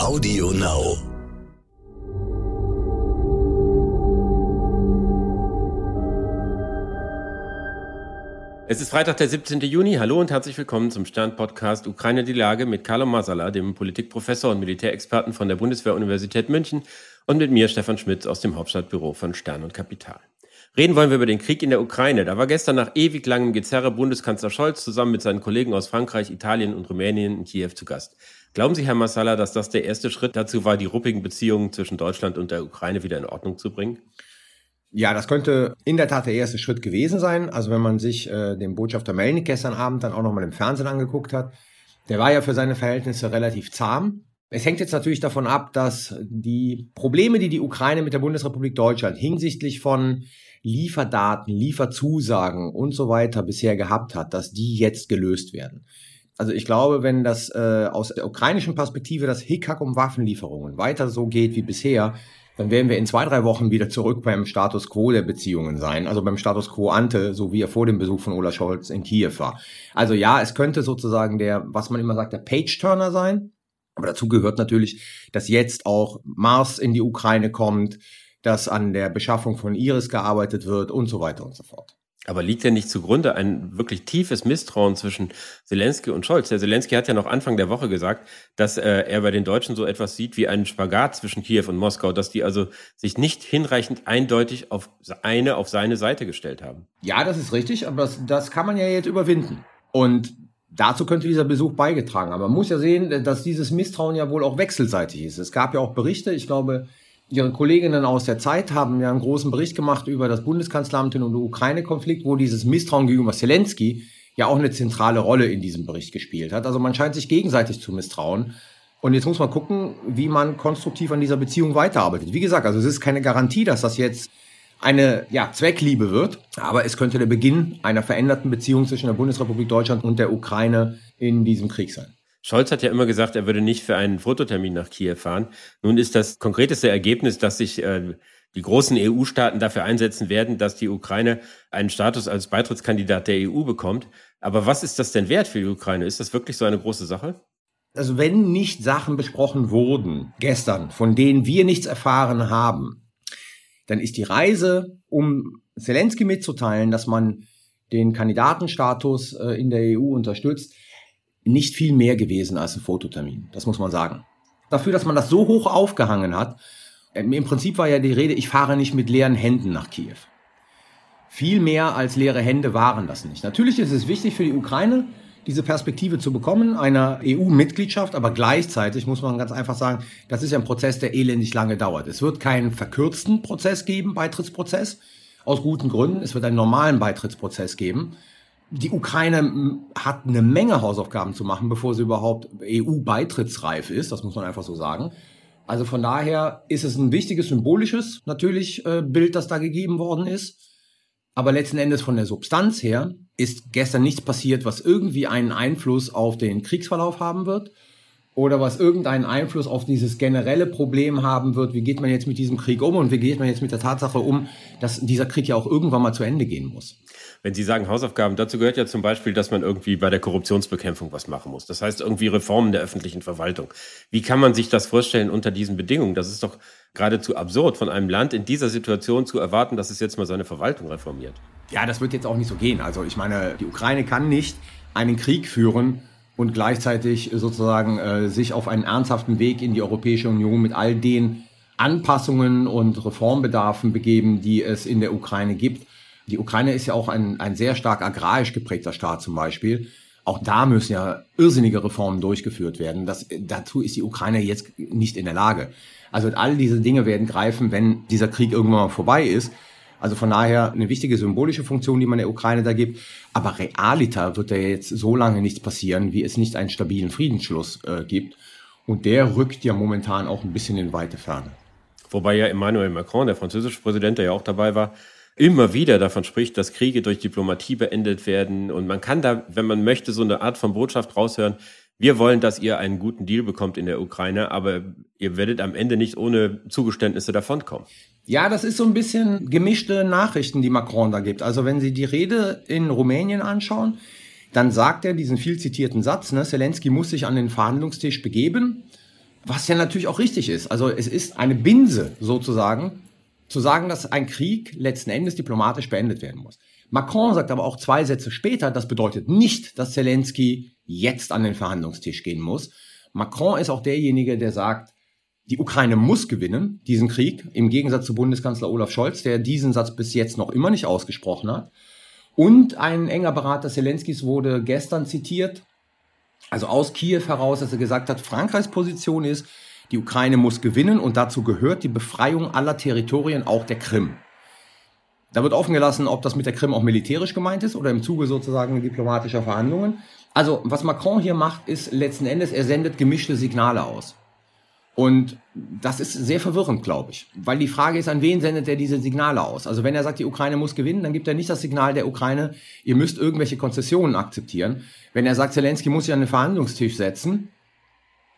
Audio Now. Es ist Freitag, der 17. Juni. Hallo und herzlich willkommen zum Stern-Podcast Ukraine die Lage mit Carlo Masala, dem Politikprofessor und Militärexperten von der Bundeswehr-Universität München und mit mir, Stefan Schmitz, aus dem Hauptstadtbüro von Stern und Kapital. Reden wollen wir über den Krieg in der Ukraine. Da war gestern nach ewig langem Gezerre Bundeskanzler Scholz zusammen mit seinen Kollegen aus Frankreich, Italien und Rumänien in Kiew zu Gast. Glauben Sie, Herr Massala, dass das der erste Schritt dazu war, die ruppigen Beziehungen zwischen Deutschland und der Ukraine wieder in Ordnung zu bringen? Ja, das könnte in der Tat der erste Schritt gewesen sein. Also wenn man sich äh, den Botschafter Melnik gestern Abend dann auch nochmal im Fernsehen angeguckt hat, der war ja für seine Verhältnisse relativ zahm. Es hängt jetzt natürlich davon ab, dass die Probleme, die die Ukraine mit der Bundesrepublik Deutschland hinsichtlich von Lieferdaten, Lieferzusagen und so weiter bisher gehabt hat, dass die jetzt gelöst werden. Also ich glaube, wenn das äh, aus der ukrainischen Perspektive das Hickhack um Waffenlieferungen weiter so geht wie bisher, dann werden wir in zwei, drei Wochen wieder zurück beim Status quo der Beziehungen sein, also beim Status quo ante, so wie er vor dem Besuch von Olaf Scholz in Kiew war. Also ja, es könnte sozusagen der, was man immer sagt, der Page-Turner sein. Aber dazu gehört natürlich, dass jetzt auch Mars in die Ukraine kommt, dass an der Beschaffung von Iris gearbeitet wird und so weiter und so fort. Aber liegt ja nicht zugrunde ein wirklich tiefes Misstrauen zwischen Zelensky und Scholz? Der Zelensky hat ja noch Anfang der Woche gesagt, dass äh, er bei den Deutschen so etwas sieht wie einen Spagat zwischen Kiew und Moskau, dass die also sich nicht hinreichend eindeutig auf eine, auf seine Seite gestellt haben. Ja, das ist richtig, aber das, das kann man ja jetzt überwinden. Und dazu könnte dieser Besuch beigetragen haben. Man muss ja sehen, dass dieses Misstrauen ja wohl auch wechselseitig ist. Es gab ja auch Berichte, ich glaube, Ihre Kolleginnen aus der Zeit haben ja einen großen Bericht gemacht über das Bundeskanzleramt und den Ukraine-Konflikt, wo dieses Misstrauen gegenüber Zelensky ja auch eine zentrale Rolle in diesem Bericht gespielt hat. Also man scheint sich gegenseitig zu misstrauen. Und jetzt muss man gucken, wie man konstruktiv an dieser Beziehung weiterarbeitet. Wie gesagt, also es ist keine Garantie, dass das jetzt eine ja, Zweckliebe wird, aber es könnte der Beginn einer veränderten Beziehung zwischen der Bundesrepublik Deutschland und der Ukraine in diesem Krieg sein. Scholz hat ja immer gesagt, er würde nicht für einen Fototermin nach Kiew fahren. Nun ist das konkreteste Ergebnis, dass sich äh, die großen EU-Staaten dafür einsetzen werden, dass die Ukraine einen Status als Beitrittskandidat der EU bekommt. Aber was ist das denn wert für die Ukraine? Ist das wirklich so eine große Sache? Also wenn nicht Sachen besprochen wurden gestern, von denen wir nichts erfahren haben, dann ist die Reise, um Zelensky mitzuteilen, dass man den Kandidatenstatus äh, in der EU unterstützt, nicht viel mehr gewesen als ein Fototermin. Das muss man sagen. Dafür, dass man das so hoch aufgehangen hat, ähm, im Prinzip war ja die Rede, ich fahre nicht mit leeren Händen nach Kiew. Viel mehr als leere Hände waren das nicht. Natürlich ist es wichtig für die Ukraine, diese Perspektive zu bekommen, einer EU-Mitgliedschaft, aber gleichzeitig muss man ganz einfach sagen, das ist ein Prozess, der elendig lange dauert. Es wird keinen verkürzten Prozess geben, Beitrittsprozess, aus guten Gründen. Es wird einen normalen Beitrittsprozess geben die Ukraine hat eine Menge Hausaufgaben zu machen, bevor sie überhaupt EU-beitrittsreif ist. Das muss man einfach so sagen. Also von daher ist es ein wichtiges symbolisches natürlich äh, Bild, das da gegeben worden ist. Aber letzten Endes von der Substanz her ist gestern nichts passiert, was irgendwie einen Einfluss auf den Kriegsverlauf haben wird oder was irgendeinen Einfluss auf dieses generelle Problem haben wird, wie geht man jetzt mit diesem Krieg um und wie geht man jetzt mit der Tatsache um, dass dieser Krieg ja auch irgendwann mal zu Ende gehen muss. Wenn Sie sagen Hausaufgaben, dazu gehört ja zum Beispiel, dass man irgendwie bei der Korruptionsbekämpfung was machen muss. Das heißt irgendwie Reformen der öffentlichen Verwaltung. Wie kann man sich das vorstellen unter diesen Bedingungen? Das ist doch geradezu absurd, von einem Land in dieser Situation zu erwarten, dass es jetzt mal seine Verwaltung reformiert. Ja, das wird jetzt auch nicht so gehen. Also ich meine, die Ukraine kann nicht einen Krieg führen, und gleichzeitig sozusagen äh, sich auf einen ernsthaften Weg in die Europäische Union mit all den Anpassungen und Reformbedarfen begeben, die es in der Ukraine gibt. Die Ukraine ist ja auch ein, ein sehr stark agrarisch geprägter Staat zum Beispiel. Auch da müssen ja irrsinnige Reformen durchgeführt werden. Das, dazu ist die Ukraine jetzt nicht in der Lage. Also all diese Dinge werden greifen, wenn dieser Krieg irgendwann mal vorbei ist. Also von daher eine wichtige symbolische Funktion, die man der Ukraine da gibt. Aber realiter wird da jetzt so lange nichts passieren, wie es nicht einen stabilen Friedensschluss äh, gibt. Und der rückt ja momentan auch ein bisschen in weite Ferne. Wobei ja Emmanuel Macron, der französische Präsident, der ja auch dabei war, immer wieder davon spricht, dass Kriege durch Diplomatie beendet werden. Und man kann da, wenn man möchte, so eine Art von Botschaft raushören. Wir wollen, dass ihr einen guten Deal bekommt in der Ukraine, aber ihr werdet am Ende nicht ohne Zugeständnisse davonkommen. Ja, das ist so ein bisschen gemischte Nachrichten, die Macron da gibt. Also wenn Sie die Rede in Rumänien anschauen, dann sagt er diesen viel zitierten Satz, ne, Zelensky muss sich an den Verhandlungstisch begeben Was ja natürlich auch richtig ist. Also es ist eine Binse sozusagen, zu sagen, dass ein Krieg letzten Endes diplomatisch beendet werden muss. Macron sagt aber auch zwei Sätze später, das bedeutet nicht, dass Zelensky jetzt an den Verhandlungstisch gehen muss. Macron ist auch derjenige, der sagt, die Ukraine muss gewinnen, diesen Krieg, im Gegensatz zu Bundeskanzler Olaf Scholz, der diesen Satz bis jetzt noch immer nicht ausgesprochen hat. Und ein enger Berater Zelenskys wurde gestern zitiert, also aus Kiew heraus, dass er gesagt hat, Frankreichs Position ist, die Ukraine muss gewinnen und dazu gehört die Befreiung aller Territorien, auch der Krim. Da wird offen gelassen, ob das mit der Krim auch militärisch gemeint ist oder im Zuge sozusagen diplomatischer Verhandlungen. Also was Macron hier macht, ist letzten Endes, er sendet gemischte Signale aus. Und das ist sehr verwirrend, glaube ich. Weil die Frage ist, an wen sendet er diese Signale aus? Also wenn er sagt, die Ukraine muss gewinnen, dann gibt er nicht das Signal der Ukraine, ihr müsst irgendwelche Konzessionen akzeptieren. Wenn er sagt, Zelensky muss sich an den Verhandlungstisch setzen,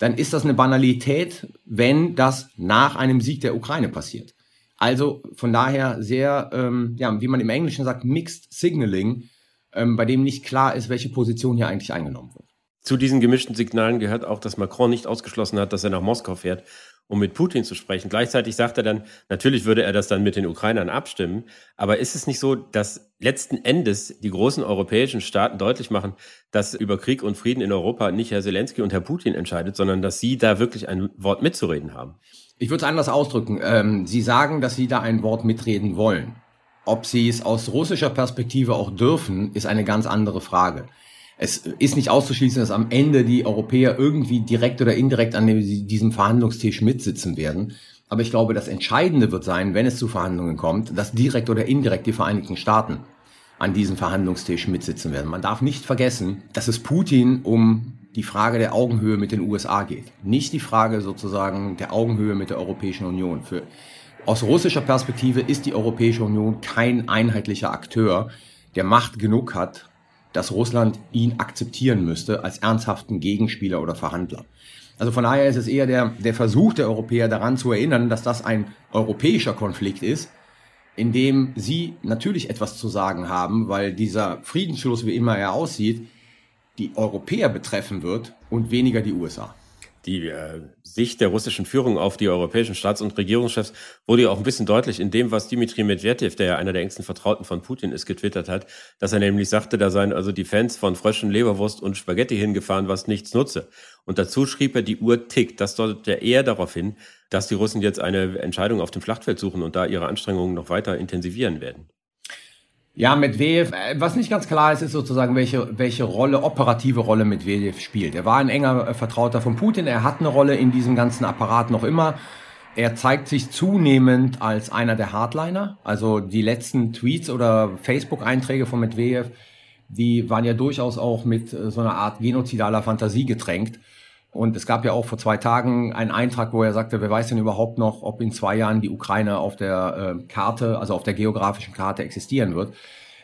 dann ist das eine Banalität, wenn das nach einem Sieg der Ukraine passiert. Also von daher sehr, ähm, ja, wie man im Englischen sagt, Mixed Signaling, ähm, bei dem nicht klar ist, welche Position hier eigentlich eingenommen wird. Zu diesen gemischten Signalen gehört auch, dass Macron nicht ausgeschlossen hat, dass er nach Moskau fährt, um mit Putin zu sprechen. Gleichzeitig sagt er dann, natürlich würde er das dann mit den Ukrainern abstimmen. Aber ist es nicht so, dass letzten Endes die großen europäischen Staaten deutlich machen, dass über Krieg und Frieden in Europa nicht Herr Zelensky und Herr Putin entscheidet, sondern dass sie da wirklich ein Wort mitzureden haben? Ich würde es anders ausdrücken. Ähm, sie sagen, dass sie da ein Wort mitreden wollen. Ob sie es aus russischer Perspektive auch dürfen, ist eine ganz andere Frage es ist nicht auszuschließen, dass am Ende die Europäer irgendwie direkt oder indirekt an diesem Verhandlungstisch mitsitzen werden. Aber ich glaube, das Entscheidende wird sein, wenn es zu Verhandlungen kommt, dass direkt oder indirekt die Vereinigten Staaten an diesem Verhandlungstisch mitsitzen werden. Man darf nicht vergessen, dass es Putin um die Frage der Augenhöhe mit den USA geht. Nicht die Frage sozusagen der Augenhöhe mit der Europäischen Union. Für, aus russischer Perspektive ist die Europäische Union kein einheitlicher Akteur, der Macht genug hat, dass Russland ihn akzeptieren müsste als ernsthaften Gegenspieler oder Verhandler. Also von daher ist es eher der, der Versuch der Europäer daran zu erinnern, dass das ein europäischer Konflikt ist, in dem sie natürlich etwas zu sagen haben, weil dieser Friedensschluss, wie immer er aussieht, die Europäer betreffen wird und weniger die USA die äh, Sicht der russischen Führung auf die europäischen Staats- und Regierungschefs wurde ja auch ein bisschen deutlich in dem, was Dimitri Medvedev, der ja einer der engsten Vertrauten von Putin ist, getwittert hat, dass er nämlich sagte, da seien also die Fans von Fröschen, Leberwurst und Spaghetti hingefahren, was nichts nutze. Und dazu schrieb er, die Uhr tickt. Das deutet ja eher darauf hin, dass die Russen jetzt eine Entscheidung auf dem Schlachtfeld suchen und da ihre Anstrengungen noch weiter intensivieren werden. Ja, Medvedev, äh, was nicht ganz klar ist, ist sozusagen, welche, welche Rolle, operative Rolle Medvedev spielt. Er war ein enger äh, Vertrauter von Putin, er hat eine Rolle in diesem ganzen Apparat noch immer. Er zeigt sich zunehmend als einer der Hardliner. Also die letzten Tweets oder Facebook-Einträge von Medvedev, die waren ja durchaus auch mit äh, so einer Art genozidaler Fantasie getränkt. Und es gab ja auch vor zwei Tagen einen Eintrag, wo er sagte, wer weiß denn überhaupt noch, ob in zwei Jahren die Ukraine auf der äh, Karte, also auf der geografischen Karte existieren wird.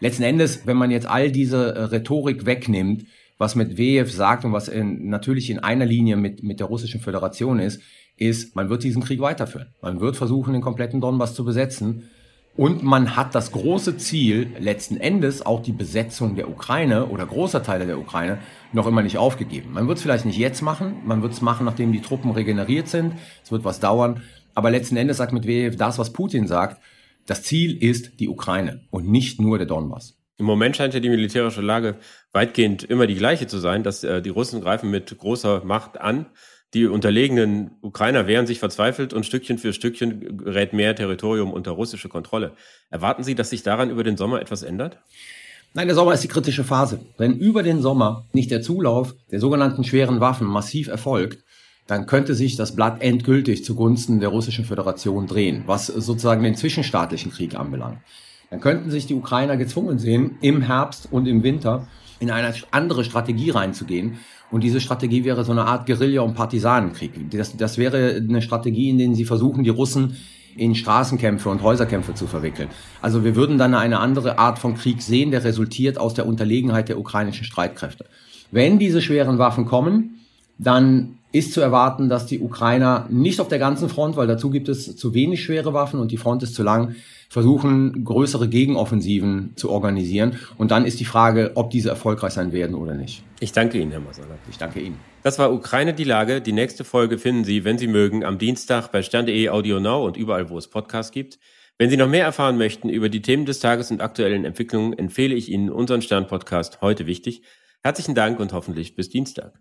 Letzten Endes, wenn man jetzt all diese äh, Rhetorik wegnimmt, was WEF sagt und was in, natürlich in einer Linie mit, mit der russischen Föderation ist, ist, man wird diesen Krieg weiterführen. Man wird versuchen, den kompletten Donbass zu besetzen. Und man hat das große Ziel, letzten Endes auch die Besetzung der Ukraine oder großer Teile der Ukraine noch immer nicht aufgegeben. Man wird es vielleicht nicht jetzt machen, man wird es machen, nachdem die Truppen regeneriert sind. Es wird was dauern. Aber letzten Endes sagt Medvedev das, was Putin sagt. Das Ziel ist die Ukraine und nicht nur der Donbass. Im Moment scheint ja die militärische Lage weitgehend immer die gleiche zu sein, dass äh, die Russen greifen mit großer Macht an. Die unterlegenen Ukrainer wehren sich verzweifelt und Stückchen für Stückchen gerät mehr Territorium unter russische Kontrolle. Erwarten Sie, dass sich daran über den Sommer etwas ändert? Nein, der Sommer ist die kritische Phase. Wenn über den Sommer nicht der Zulauf der sogenannten schweren Waffen massiv erfolgt, dann könnte sich das Blatt endgültig zugunsten der Russischen Föderation drehen, was sozusagen den zwischenstaatlichen Krieg anbelangt. Dann könnten sich die Ukrainer gezwungen sehen, im Herbst und im Winter in eine andere Strategie reinzugehen und diese Strategie wäre so eine Art Guerilla- und Partisanenkrieg. Das, das wäre eine Strategie, in der sie versuchen, die Russen in Straßenkämpfe und Häuserkämpfe zu verwickeln. Also wir würden dann eine andere Art von Krieg sehen, der resultiert aus der Unterlegenheit der ukrainischen Streitkräfte. Wenn diese schweren Waffen kommen, dann ist zu erwarten, dass die Ukrainer nicht auf der ganzen Front, weil dazu gibt es zu wenig schwere Waffen und die Front ist zu lang, versuchen, größere Gegenoffensiven zu organisieren. Und dann ist die Frage, ob diese erfolgreich sein werden oder nicht. Ich danke Ihnen, Herr Masala. Ich danke Ihnen. Das war Ukraine die Lage. Die nächste Folge finden Sie, wenn Sie mögen, am Dienstag bei stern.de Audio Now und überall, wo es Podcasts gibt. Wenn Sie noch mehr erfahren möchten über die Themen des Tages und aktuellen Entwicklungen, empfehle ich Ihnen unseren Stern-Podcast heute wichtig. Herzlichen Dank und hoffentlich bis Dienstag.